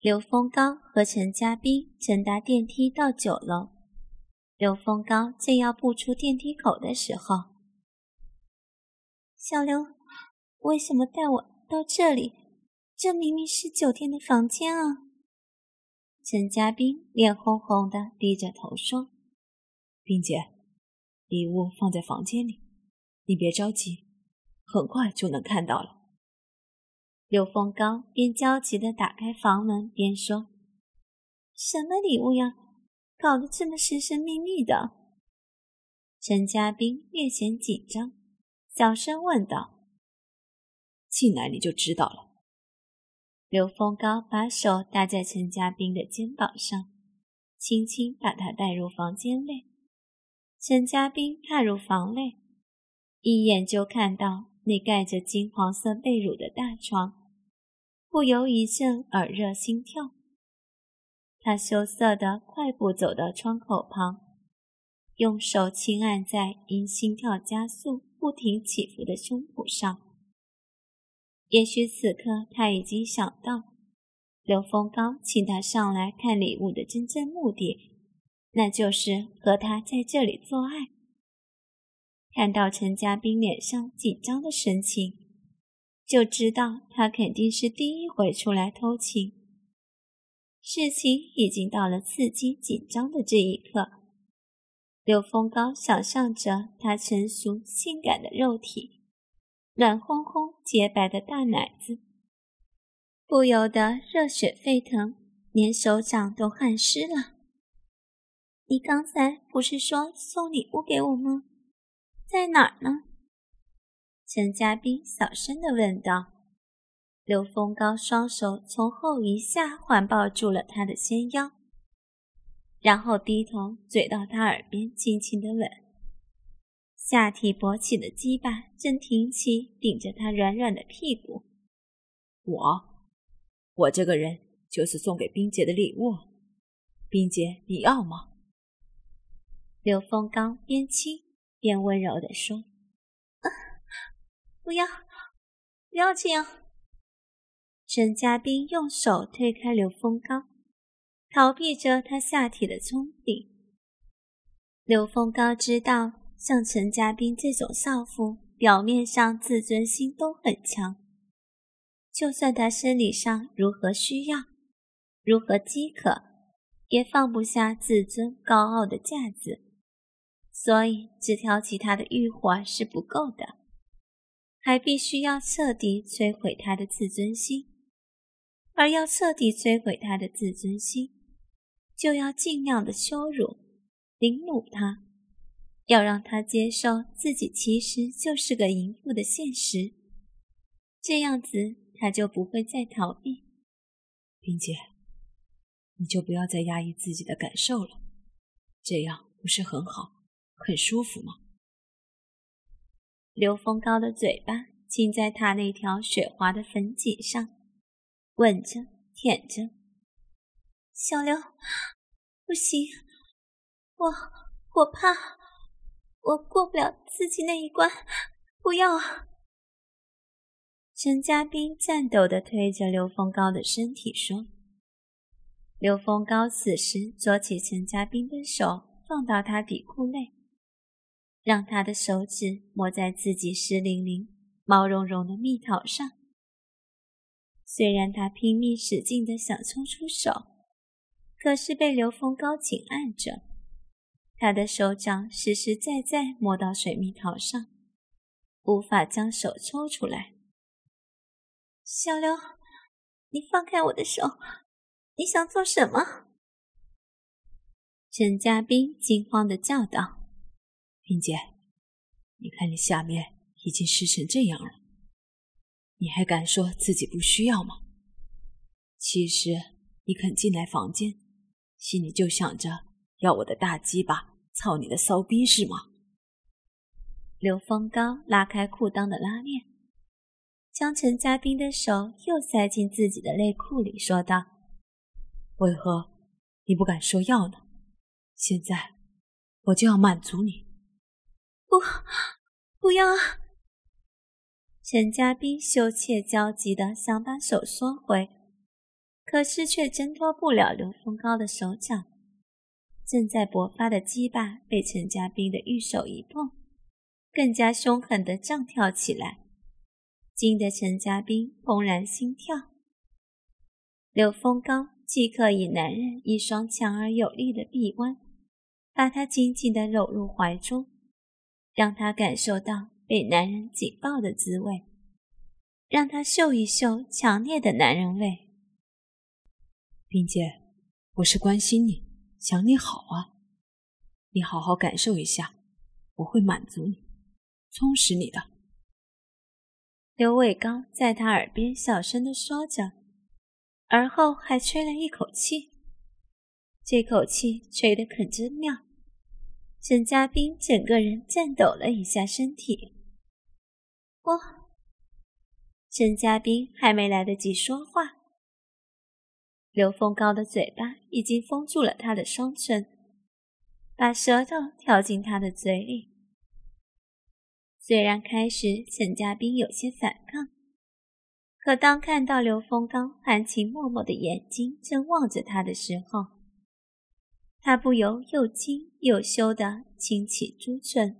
刘峰高和陈家斌乘搭电梯到九楼。刘峰高正要步出电梯口的时候，小刘，为什么带我到这里？这明明是酒店的房间啊！陈家斌脸红红的，低着头说：“冰姐，礼物放在房间里，你别着急，很快就能看到了。”刘峰高边焦急地打开房门边说：“什么礼物呀？搞得这么神神秘秘的。”陈家斌略显紧张，小声问道：“进来你就知道了。”刘峰高把手搭在陈家斌的肩膀上，轻轻把他带入房间内。陈家斌踏入房内，一眼就看到那盖着金黄色被褥的大床。不由一阵耳热心跳，他羞涩的快步走到窗口旁，用手轻按在因心跳加速不停起伏的胸脯上。也许此刻他已经想到，刘峰高请他上来看礼物的真正目的，那就是和他在这里做爱。看到陈家斌脸上紧张的神情。就知道他肯定是第一回出来偷情。事情已经到了刺激紧张的这一刻，刘峰高想象着他成熟性感的肉体，暖烘烘洁白的大奶子，不由得热血沸腾，连手掌都汗湿了。你刚才不是说送礼物给我吗？在哪儿呢？陈家斌小声的问道：“刘峰高双手从后一下环抱住了他的纤腰，然后低头嘴到他耳边轻轻的吻，下体勃起的鸡巴正挺起顶着他软软的屁股。我，我这个人就是送给冰姐的礼物，冰姐你要吗？”刘峰刚边亲边温柔地说。不要，不要这样！沈嘉宾用手推开刘峰高，逃避着他下体的冲顶。刘峰高知道，像陈嘉宾这种少妇，表面上自尊心都很强，就算他生理上如何需要，如何饥渴，也放不下自尊高傲的架子，所以只挑起他的欲火是不够的。还必须要彻底摧毁他的自尊心，而要彻底摧毁他的自尊心，就要尽量的羞辱、凌辱他，要让他接受自己其实就是个淫妇的现实，这样子他就不会再逃避。冰姐，你就不要再压抑自己的感受了，这样不是很好、很舒服吗？刘峰高的嘴巴亲在他那条雪滑的粉颈上，吻着、舔着。小刘，不行，我我怕，我过不了自己那一关，不要！陈家斌颤抖地推着刘峰高的身体说。刘峰高此时捉起陈家斌的手，放到他底裤内。让他的手指摸在自己湿淋淋、毛茸茸的蜜桃上。虽然他拼命使劲的想抽出手，可是被刘峰高紧按着，他的手掌实实在在摸到水蜜桃上，无法将手抽出来。小刘，你放开我的手！你想做什么？陈家斌惊慌的叫道。冰姐，你看你下面已经湿成这样了，你还敢说自己不需要吗？其实你肯进来房间，心里就想着要我的大鸡巴操你的骚逼是吗？刘峰高拉开裤裆的拉链，将陈家斌的手又塞进自己的内裤里，说道：“为何你不敢说要呢？现在我就要满足你。”不，不要！陈家斌羞怯焦急的想把手缩回，可是却挣脱不了刘峰高的手掌。正在勃发的鸡巴被陈家斌的玉手一碰。更加凶狠地胀跳起来，惊得陈家斌怦然心跳。刘峰高即刻以男人一双强而有力的臂弯，把他紧紧地搂入怀中，让他感受到被男人紧抱的滋味，让他嗅一嗅强烈的男人味。冰姐，我是关心你，想你好啊，你好好感受一下，我会满足你。充实你的，刘伟刚在他耳边小声的说着，而后还吹了一口气。这口气吹得可真妙，沈嘉宾整个人颤抖了一下身体。我，沈嘉宾还没来得及说话，刘峰高的嘴巴已经封住了他的双唇，把舌头挑进他的嘴里。虽然开始陈家斌有些反抗，可当看到刘峰刚含情脉脉的眼睛正望着他的时候，他不由又惊又羞地轻起朱唇。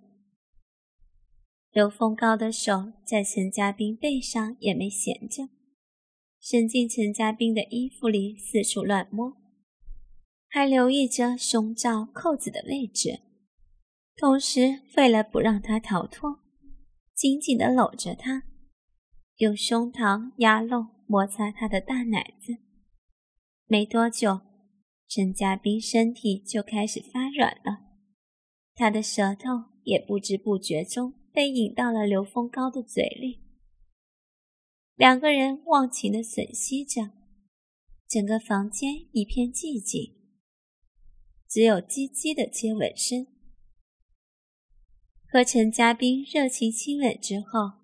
刘峰高的手在陈家斌背上也没闲着，伸进陈家斌的衣服里四处乱摸，还留意着胸罩扣子的位置，同时为了不让他逃脱。紧紧地搂着他，用胸膛压漏摩擦他的大奶子。没多久，陈家斌身体就开始发软了，他的舌头也不知不觉中被引到了刘峰高的嘴里。两个人忘情地吮吸着，整个房间一片寂静，只有唧唧的接吻声。和陈家斌热情亲吻之后，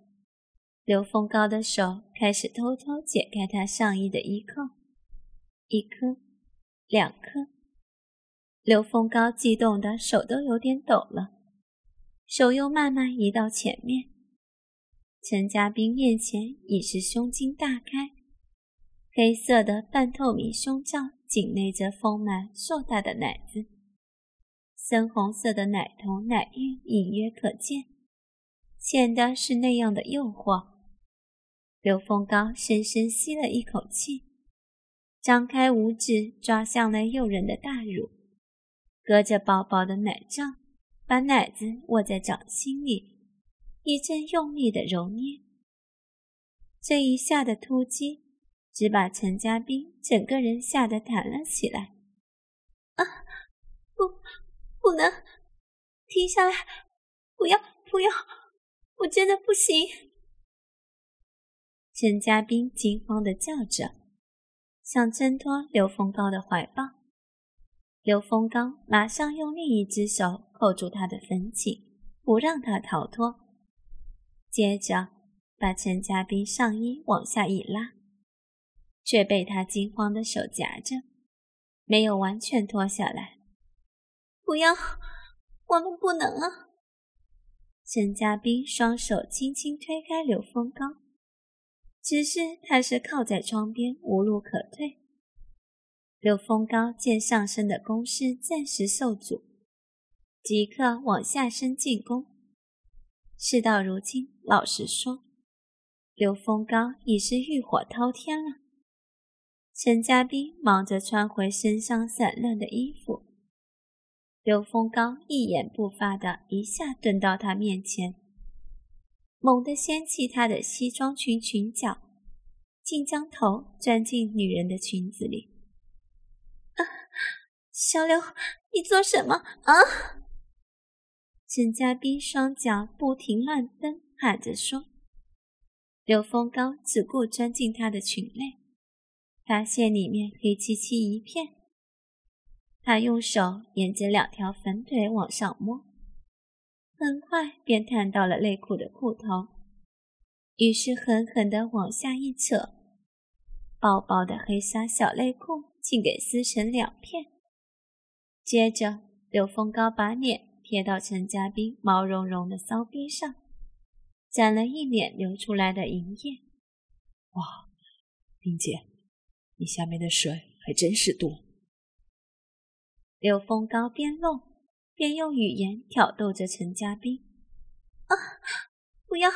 刘峰高的手开始偷偷解开他上衣的衣扣，一颗，两颗。刘峰高激动的手都有点抖了，手又慢慢移到前面。陈家斌面前已是胸襟大开，黑色的半透明胸罩紧勒着丰满硕大的奶子。深红色的奶头奶晕隐约可见，显得是那样的诱惑。刘峰高深深吸了一口气，张开五指抓向了诱人的大乳，隔着薄薄的奶罩，把奶子握在掌心里，一阵用力的揉捏。这一下的突击，只把陈家斌整个人吓得弹了起来。啊，不！不能停下来！不要，不要！我真的不行！陈家斌惊慌的叫着，想挣脱刘峰高的怀抱。刘峰高马上用另一只手扣住他的粉颈，不让他逃脱。接着把陈家斌上衣往下一拉，却被他惊慌的手夹着，没有完全脱下来。不要，我们不能啊！陈家斌双手轻轻推开刘峰高，只是他是靠在窗边，无路可退。刘峰高见上身的攻势暂时受阻，即刻往下身进攻。事到如今，老实说，刘峰高已是欲火滔天了。陈家斌忙着穿回身上散乱的衣服。刘峰高一言不发的一下蹲到他面前，猛地掀起她的西装裙裙角，竟将头钻进女人的裙子里。啊，小刘，你做什么啊？沈家斌双脚不停乱蹬，喊着说。刘峰高只顾钻进她的裙内，发现里面黑漆漆一片。他用手沿着两条粉腿往上摸，很快便探到了内裤的裤头，于是狠狠地往下一扯，薄薄的黑纱小内裤竟给撕成两片。接着，刘峰高把脸贴到陈家斌毛茸茸的骚逼上，沾了一脸流出来的银液。哇，冰姐，你下面的水还真是多。刘峰高边弄便用语言挑逗着陈家斌：“啊，不要！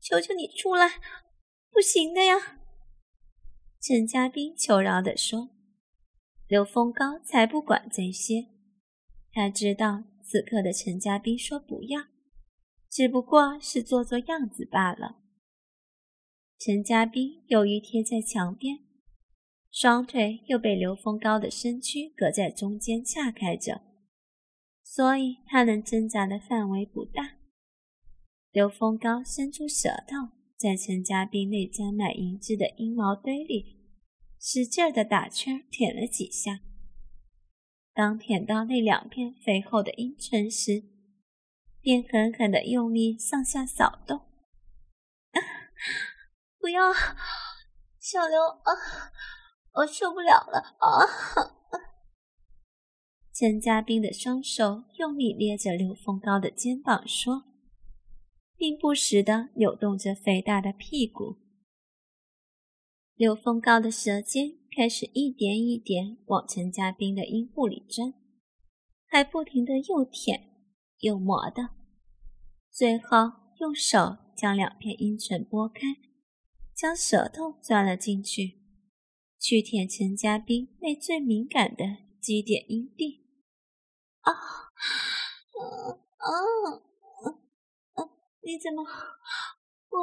求求你出来！不行的呀！”陈家斌求饶地说。刘峰高才不管这些，他知道此刻的陈家斌说不要，只不过是做做样子罢了。陈家斌由于贴在墙边。双腿又被刘峰高的身躯隔在中间岔开着，所以他能挣扎的范围不大。刘峰高伸出舌头，在陈家斌那沾满银汁的阴毛堆里使劲的打圈舔了几下。当舔到那两片肥厚的阴唇时，便狠狠的用力向下扫动。不要，小刘啊！我受不了了啊！陈家斌的双手用力捏着刘峰高的肩膀，说，并不时地扭动着肥大的屁股。刘峰高的舌尖开始一点一点往陈家斌的阴部里钻，还不停地又舔又磨的，最后用手将两片阴唇拨开，将舌头钻了进去。去舔陈家斌那最敏感的基点阴蒂，啊，嗯嗯嗯，你怎么，我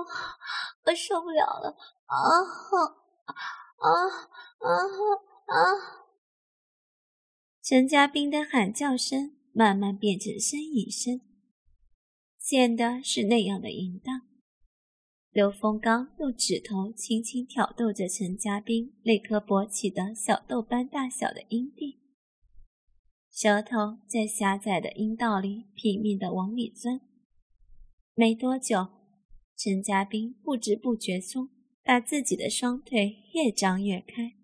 我受不了了，啊啊啊啊！陈家斌的喊叫声慢慢变成呻吟声，显得是那样的淫荡。刘峰刚用指头轻轻挑逗着陈家斌那颗勃起的小豆般大小的阴蒂，舌头在狭窄的阴道里拼命地往里钻。没多久，陈家斌不知不觉中把自己的双腿越张越开。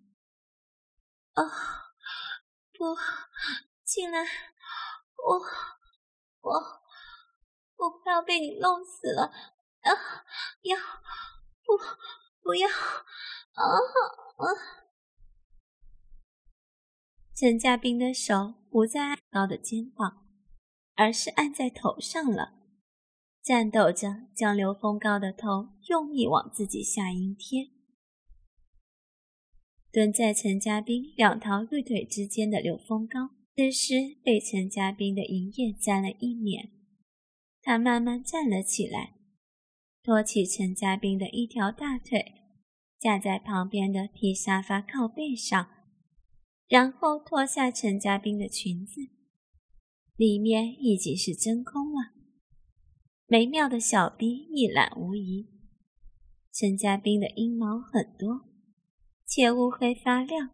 啊，不，进来！我，我，我快要被你弄死了！啊！要不不要啊啊！陈家斌的手不再按高的肩膀，而是按在头上了，颤抖着将刘峰高的头用力往自己下阴贴。蹲在陈家斌两条玉腿之间的刘峰高，此时被陈家斌的银液沾了一脸，他慢慢站了起来。托起陈家斌的一条大腿，架在旁边的皮沙发靠背上，然后脱下陈家斌的裙子，里面已经是真空了。美妙的小臂一览无遗，陈家斌的阴毛很多，且乌黑发亮，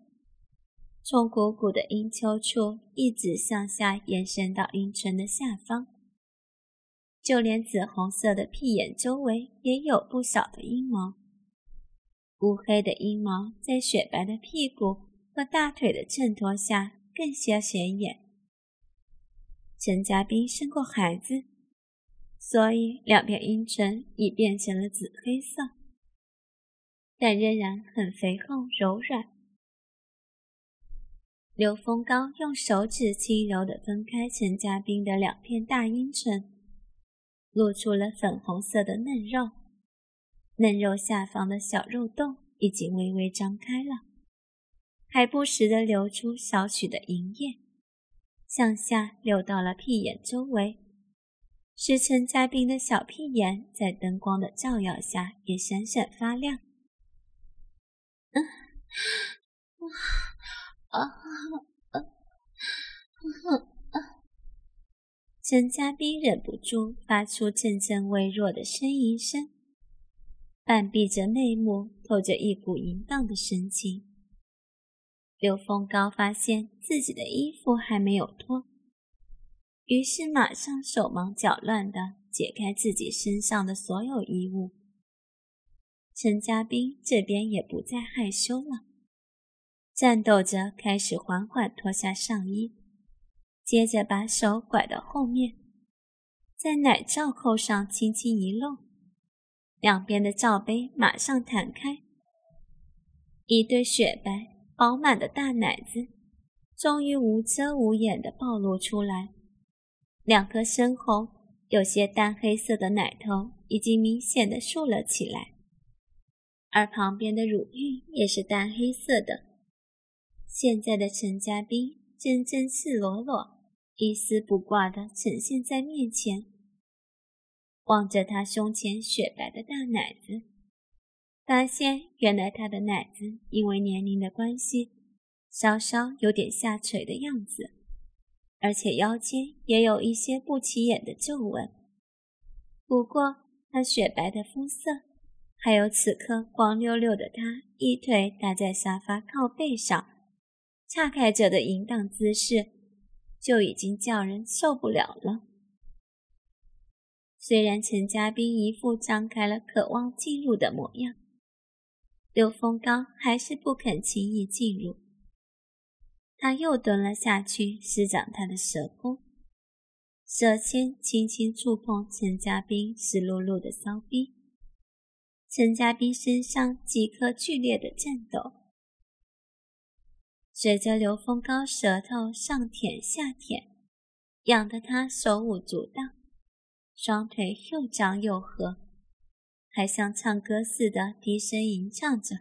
从鼓鼓的阴丘处一直向下延伸到阴唇的下方。就连紫红色的屁眼周围也有不少的阴毛，乌黑的阴毛在雪白的屁股和大腿的衬托下更加显眼。陈家斌生过孩子，所以两片阴唇已变成了紫黑色，但仍然很肥厚柔软。刘峰高用手指轻柔地分开陈家斌的两片大阴唇。露出了粉红色的嫩肉，嫩肉下方的小肉洞已经微微张开了，还不时地流出少许的银液，向下流到了屁眼周围，使陈家斌的小屁眼在灯光的照耀下也闪闪发亮。陈家斌忍不住发出阵阵微弱的呻吟声，半闭着内目，透着一股淫荡的神情。刘峰高发现自己的衣服还没有脱，于是马上手忙脚乱地解开自己身上的所有衣物。陈家斌这边也不再害羞了，战斗着开始缓缓脱下上衣，接着把手拐到后面，在奶罩扣上轻轻一弄，两边的罩杯马上弹开，一对雪白饱满的大奶子终于无遮无掩地暴露出来，两颗深红、有些淡黑色的奶头已经明显地竖了起来。而旁边的乳晕也是淡黑色的。现在的陈家斌真正赤裸裸、一丝不挂的呈现在面前，望着他胸前雪白的大奶子，发现原来他的奶子因为年龄的关系，稍稍有点下垂的样子，而且腰间也有一些不起眼的皱纹。不过，他雪白的肤色。还有此刻光溜溜的他，一腿搭在沙发靠背上，岔开着的淫荡姿势，就已经叫人受不了了。虽然陈家斌一副张开了渴望进入的模样，刘峰高还是不肯轻易进入。他又蹲了下去，施展他的舌功，舌尖轻轻触碰陈家斌湿漉漉的骚逼。陈家斌身上几颗剧烈的颤抖，随着刘峰高舌头上舔下舔，痒得他手舞足蹈，双腿又张又合，还像唱歌似的低声吟唱着：“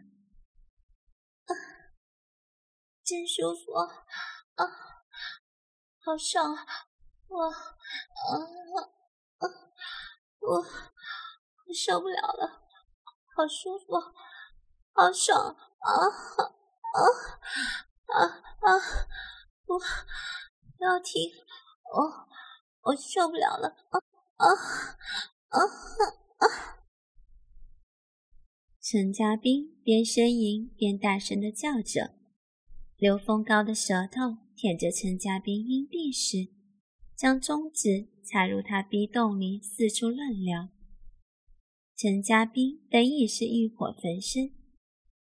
啊，真舒服啊，好爽，我，啊啊，我，我受不了了。”好舒服，好爽啊啊啊啊！不，不要停，我我受不了了啊啊啊啊！陈家斌边呻吟边大声的叫着，刘峰高的舌头舔着陈家斌阴蒂时，将中指插入他逼洞里四处乱撩。陈家斌本已是欲火焚身，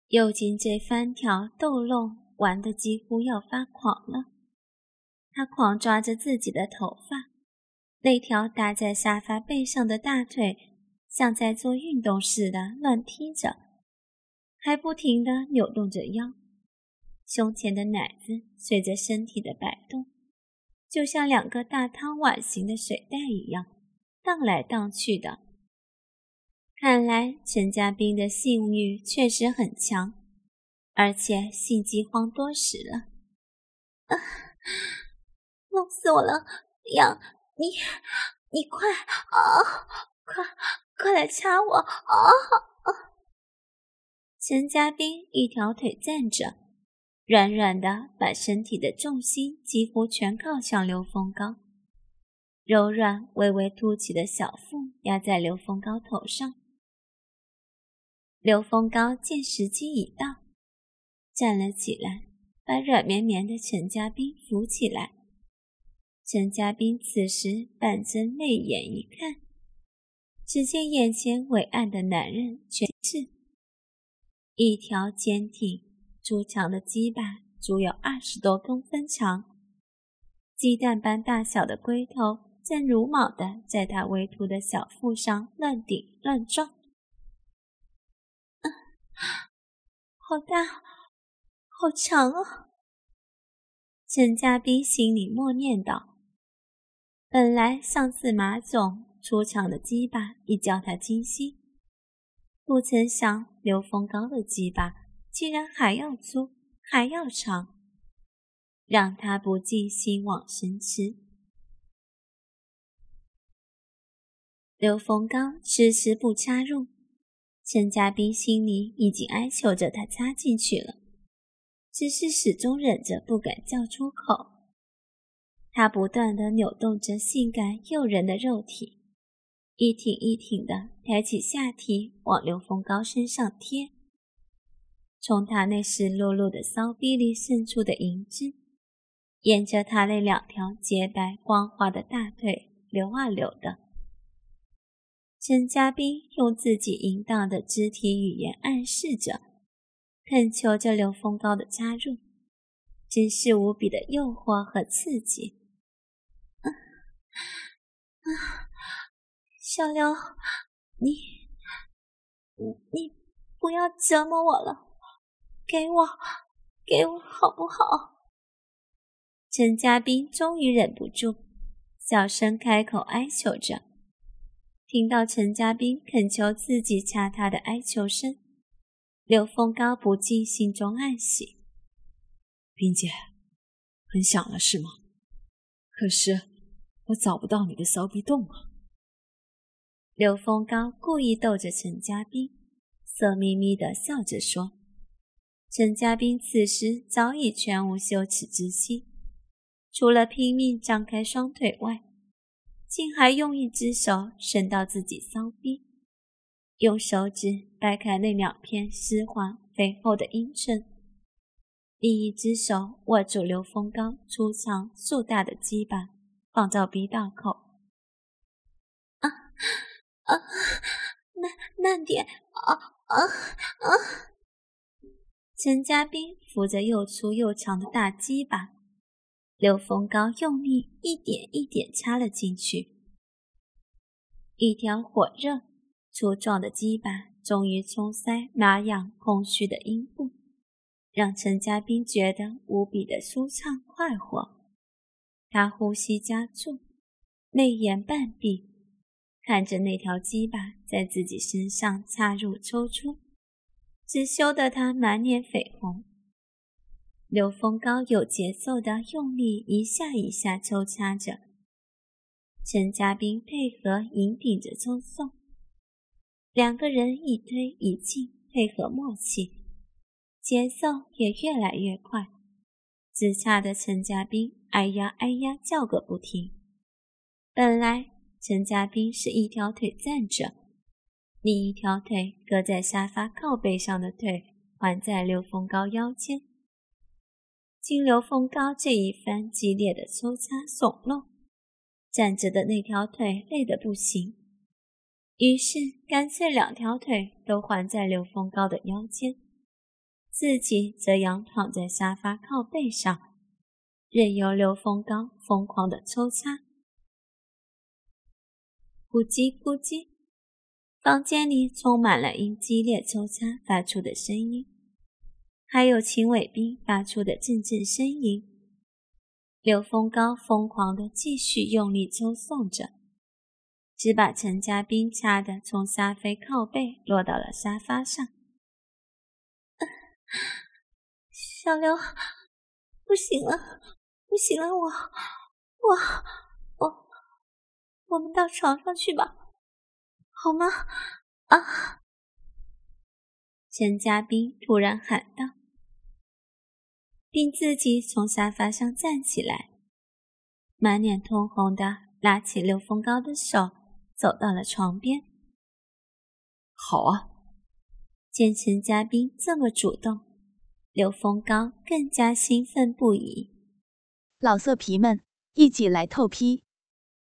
又经这翻条逗弄，玩得几乎要发狂了。他狂抓着自己的头发，那条搭在沙发背上的大腿像在做运动似的乱踢着，还不停地扭动着腰。胸前的奶子随着身体的摆动，就像两个大汤碗形的水袋一样，荡来荡去的。看来陈家斌的性欲确实很强，而且性饥荒多时了。啊，弄死我了！杨，你，你快啊，快，快来掐我啊！陈家斌一条腿站着，软软的，把身体的重心几乎全靠向刘峰高，柔软、微微凸起的小腹压在刘峰高头上。刘峰高见时机已到，站了起来，把软绵绵的陈家斌扶起来。陈家斌此时半睁泪眼一看，只见眼前伟岸的男人全是一条坚挺粗长的鸡巴，足有二十多公分长，鸡蛋般大小的龟头正如毛的在他微凸的小腹上乱顶乱撞。好大，好长啊！陈家斌心里默念道：“本来上次马总出场的鸡巴已叫他惊心，不曾想刘峰高的鸡巴竟然还要粗，还要长，让他不禁心往神驰。刘峰高迟迟不插入。陈家斌心里已经哀求着他插进去了，只是始终忍着不敢叫出口。他不断的扭动着性感诱人的肉体，一挺一挺的抬起下体往刘峰高身上贴，从他那湿漉漉的骚逼里渗出的银汁，沿着他那两条洁白光滑的大腿流啊流的。陈嘉宾用自己淫荡的肢体语言暗示着，恳求着刘峰高的加入，真是无比的诱惑和刺激。啊啊，小刘，你你不要折磨我了，给我给我好不好？陈嘉宾终于忍不住，小声开口哀求着。听到陈家斌恳求自己掐他的哀求声，刘峰高不禁心中暗喜。冰姐，很想了是吗？可是我找不到你的骚逼洞啊！刘峰高故意逗着陈家斌，色眯眯的笑着说。陈家斌此时早已全无羞耻之心，除了拼命张开双腿外。竟还用一只手伸到自己骚逼，用手指掰开那两片湿滑肥厚的阴唇，另一只手握住刘峰刚粗长硕大的鸡巴，放到逼道口。啊，慢慢点！啊啊啊！陈家斌扶着又粗又长的大鸡巴。刘峰高用力一点一点插了进去，一条火热、粗壮的鸡巴终于冲塞麻痒空虚的阴部，让陈家斌觉得无比的舒畅快活。他呼吸加重，泪眼半闭，看着那条鸡巴在自己身上插入抽出，只羞得他满脸绯红。刘峰高有节奏的用力一下一下抽插着，陈家斌配合引顶着抽送，两个人一推一进，配合默契，节奏也越来越快，只差的陈家斌哎呀哎呀叫个不停。本来陈家斌是一条腿站着，另一条腿搁在沙发靠背上的腿环在刘峰高腰间。经刘峰高这一番激烈的抽插耸弄，站着的那条腿累得不行，于是干脆两条腿都环在刘峰高的腰间，自己则仰躺在沙发靠背上，任由刘峰高疯狂的抽插。咕叽咕叽，房间里充满了因激烈抽插发出的声音。还有秦伟斌发出的阵阵呻吟，刘峰高疯狂的继续用力抽送着，只把陈家斌掐得从沙飞靠背落到了沙发上。小刘，不行了，不行了，我，我，我们到床上去吧，好吗？啊！陈家斌突然喊道。并自己从沙发上站起来，满脸通红的拉起刘峰高的手，走到了床边。好啊！见陈嘉宾这么主动，刘峰高更加兴奋不已。老色皮们，一起来透批！